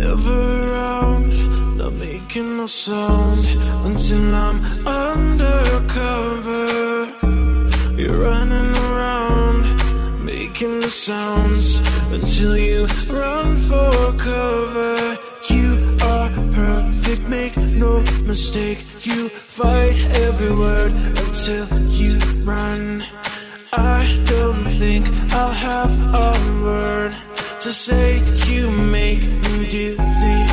never around, not making no sound until I'm undercover. You're running around, making the sounds until you run for cover. You are perfect, make no mistake. You fight every word until you run. I don't think I'll have a word to say you make dizzy.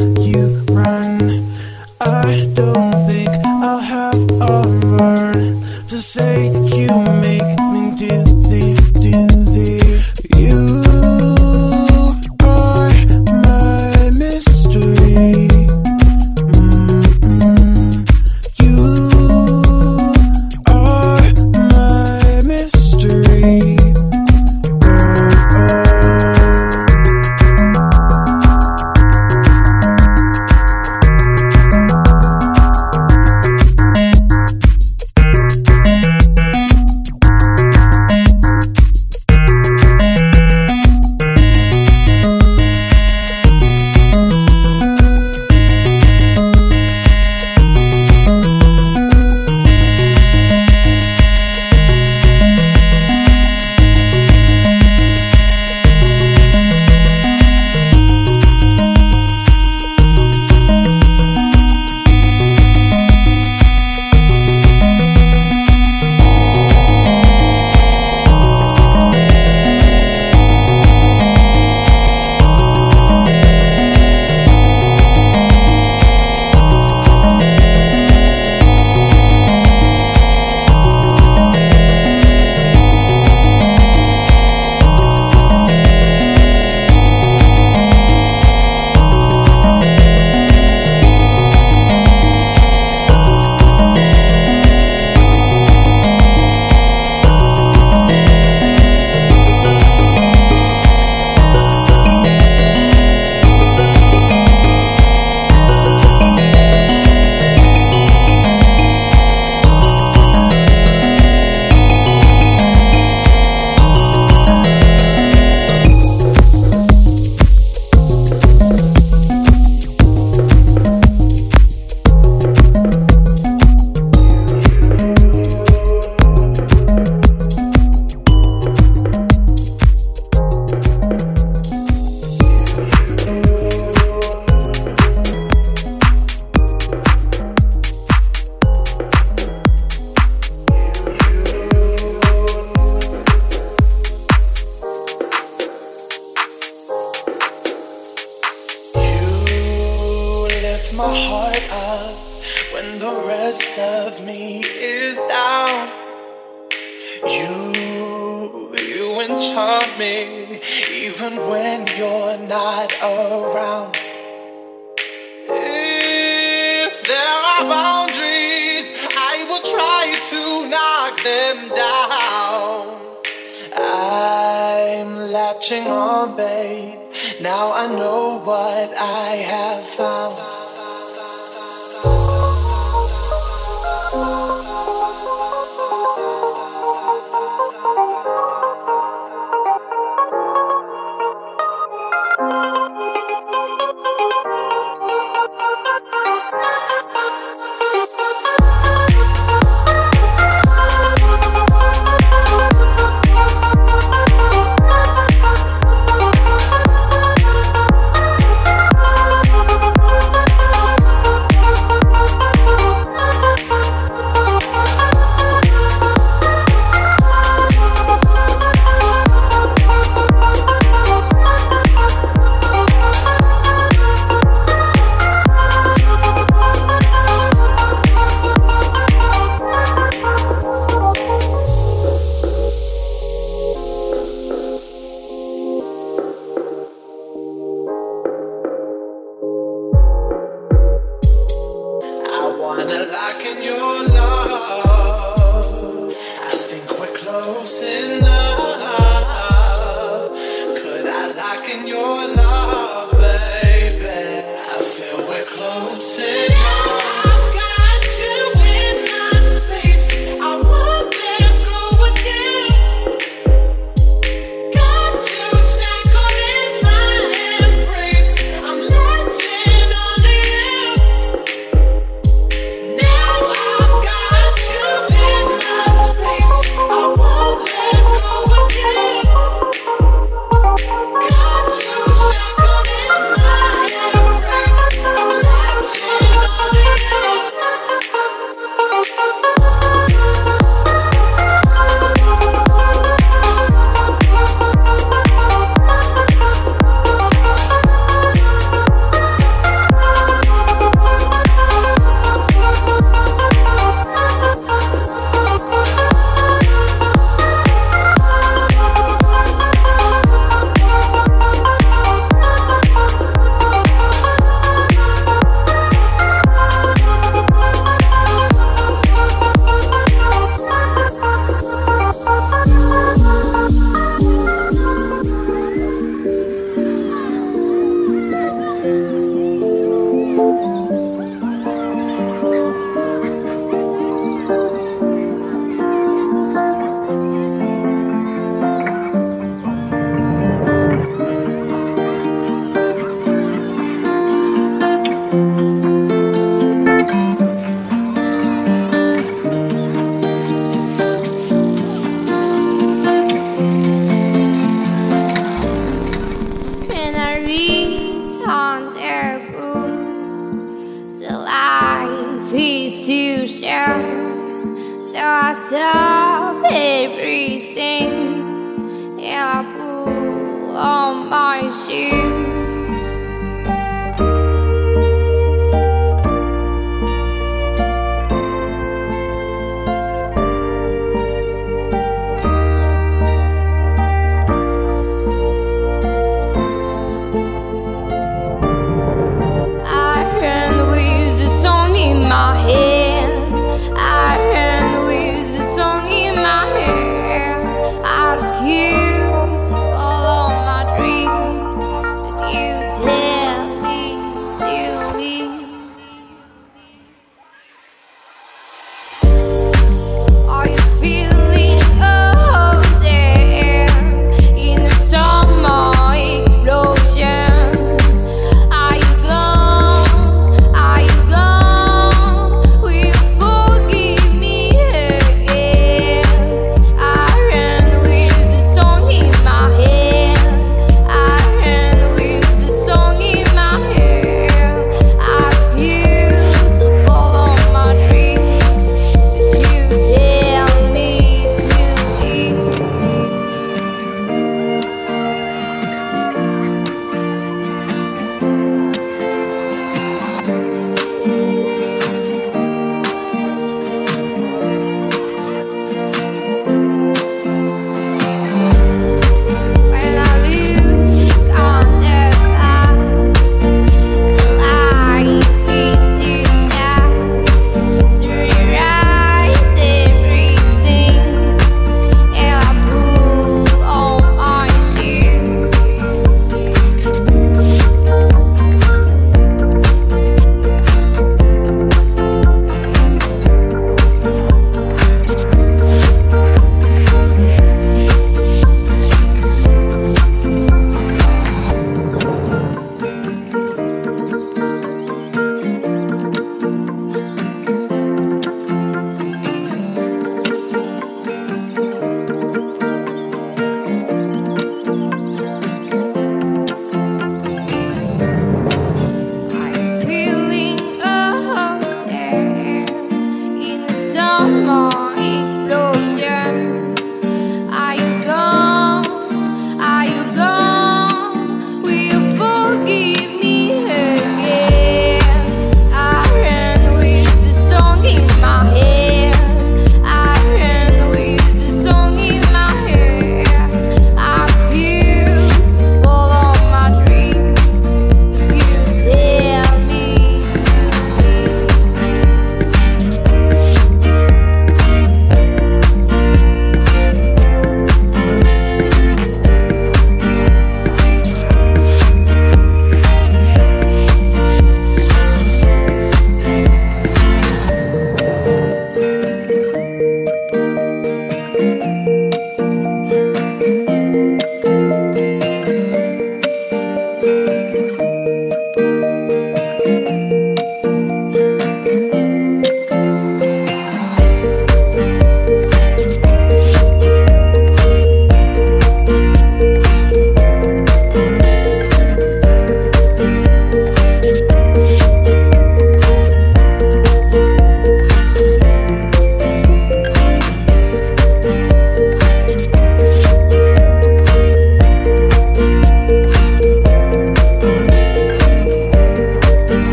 you run. I don't think I'll have a word to say you. May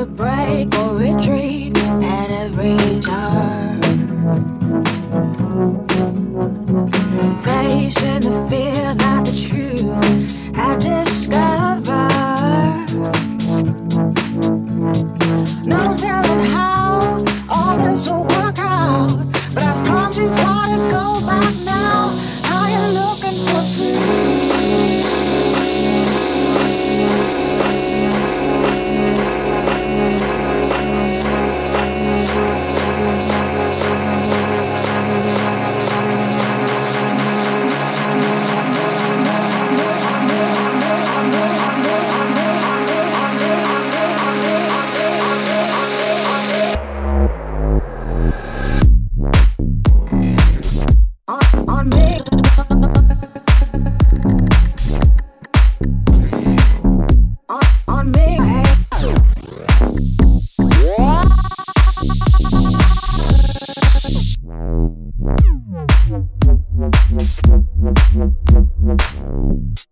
to break or retreat. Thank you.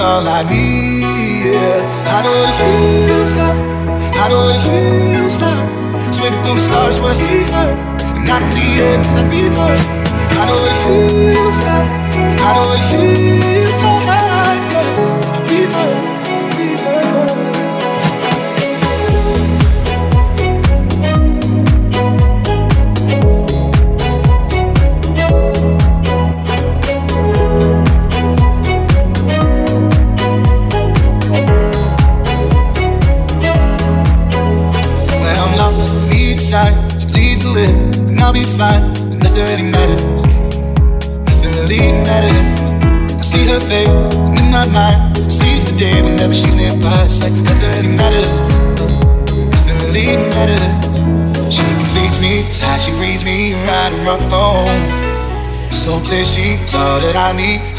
All I need. Yeah, I know what it feels like. I know what it feels like. Swimming through the stars when I see her, and I don't need her 'cause I breathe her. I know what it feels like. I know what it feels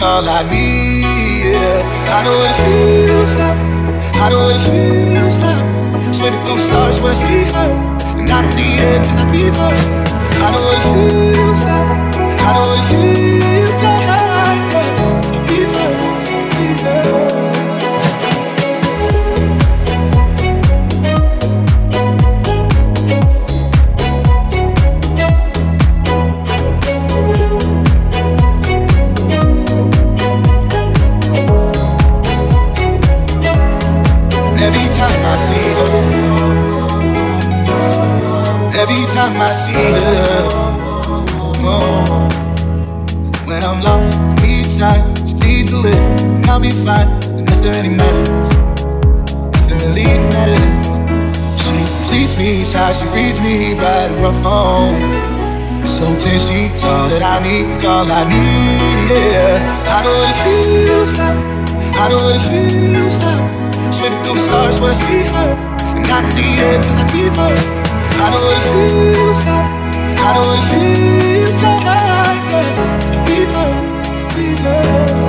all I need. Yeah, I know what it feels like. I know what it feels like. Swimming through the stars when I see her, and I don't need her 'cause I breathe her. I know what it feels like. I know what it feels like. Every time I see her, oh, when I'm lost, I need time, she leads the way, and I'll be fine. And nothing really matters, nothing really matters. She completes me, it's how she reads me right and wrong. So clear, she's all that I need, all I need, yeah. I know what it feels like, I know what it feels like. Swimming through the stars when I see her, and I need her 'cause I breathe her. I know what it feels like. I know what it feels like. Breathe up, breathe up.